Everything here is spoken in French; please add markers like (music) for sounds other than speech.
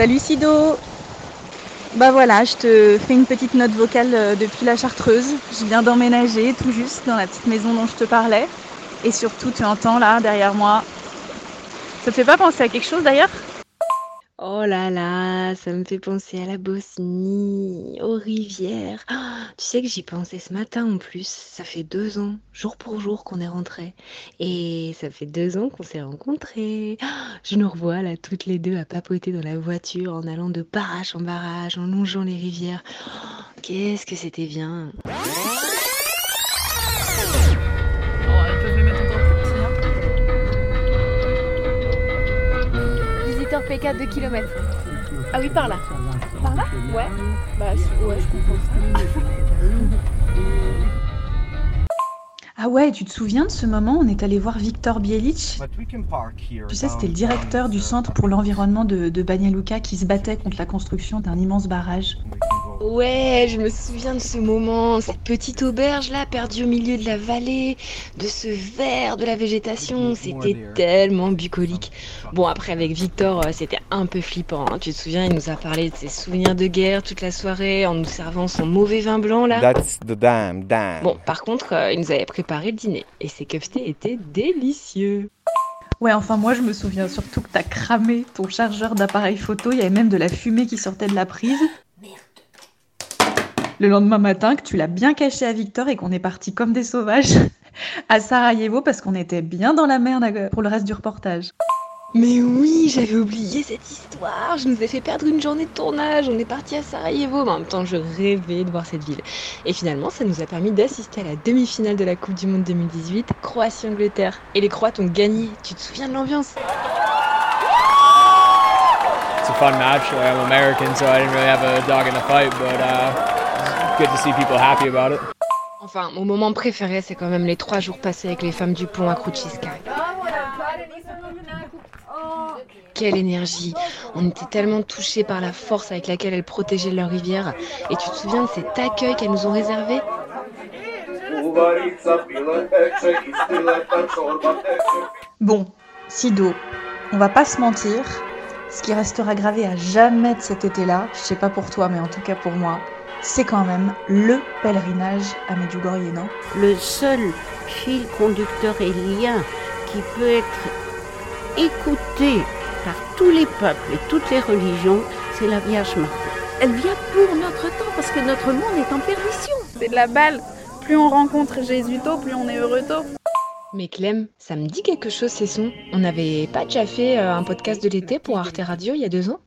Salut Sido Bah voilà, je te fais une petite note vocale euh, depuis la Chartreuse. Je viens d'emménager tout juste dans la petite maison dont je te parlais. Et surtout, tu entends là, derrière moi. Ça te fait pas penser à quelque chose d'ailleurs? Oh là là, ça me fait penser à la Bosnie, aux rivières. (gasps) Tu sais que j'y pensais ce matin en plus. Ça fait deux ans, jour pour jour, qu'on est rentrés. Et ça fait deux ans qu'on s'est rencontrés. (gasps) Je nous revois là, toutes les deux, à papoter dans la voiture, en allant de barrage en barrage, en longeant les rivières. (gasps) Qu'est-ce que c'était bien. Hein. Visiteur P4 de kilomètres. Ah oui, par là. Par là Ouais. Bah ouais, je comprends. Ah ouais, tu te souviens de ce moment On est allé voir Victor Bielic Tu sais, c'était le directeur du Centre pour l'environnement de, de Banja Luka qui se battait contre la construction d'un immense barrage. Ouais, je me souviens de ce moment, cette petite auberge là, perdue au milieu de la vallée, de ce vert de la végétation, c'était tellement bucolique. Bon, après avec Victor, euh, c'était un peu flippant. hein. Tu te souviens, il nous a parlé de ses souvenirs de guerre toute la soirée en nous servant son mauvais vin blanc là. That's the damn dam. Bon, par contre, euh, il nous avait préparé le dîner et ses keftés étaient délicieux. Ouais, enfin moi je me souviens surtout que t'as cramé ton chargeur d'appareil photo, il y avait même de la fumée qui sortait de la prise. Le lendemain matin, que tu l'as bien caché à Victor et qu'on est parti comme des sauvages (laughs) à Sarajevo parce qu'on était bien dans la merde pour le reste du reportage. Mais oui, j'avais oublié cette histoire. Je nous ai fait perdre une journée de tournage. On est parti à Sarajevo, mais en même temps, je rêvais de voir cette ville. Et finalement, ça nous a permis d'assister à la demi-finale de la Coupe du Monde 2018, Croatie-Angleterre. Et les Croates ont gagné. Tu te souviens de l'ambiance? It's a fun match. I'm American, so I didn't really have a dog in the fight, but uh, good to see people happy about it. Enfin, mon moment préféré, c'est quand même les trois jours passés avec les femmes du pont à Kručiska. Quelle énergie On était tellement touchés par la force avec laquelle elles protégeaient leur rivière. Et tu te souviens de cet accueil qu'elles nous ont réservé? Bon, Sido, on va pas se mentir, ce qui restera gravé à jamais de cet été-là, je sais pas pour toi, mais en tout cas pour moi, c'est quand même le pèlerinage à Medjugorje, non? Le seul fil conducteur et lien qui peut être écouté par tous les peuples et toutes les religions, c'est la Vierge Marie. Elle vient pour notre temps parce que notre monde est en perdition. C'est de la balle. Plus on rencontre Jésus tôt, plus on est heureux tôt. Mais Clem, ça me dit quelque chose ces sons. On n'avait pas déjà fait euh, un podcast de l'été pour Arte Radio il y a deux ans?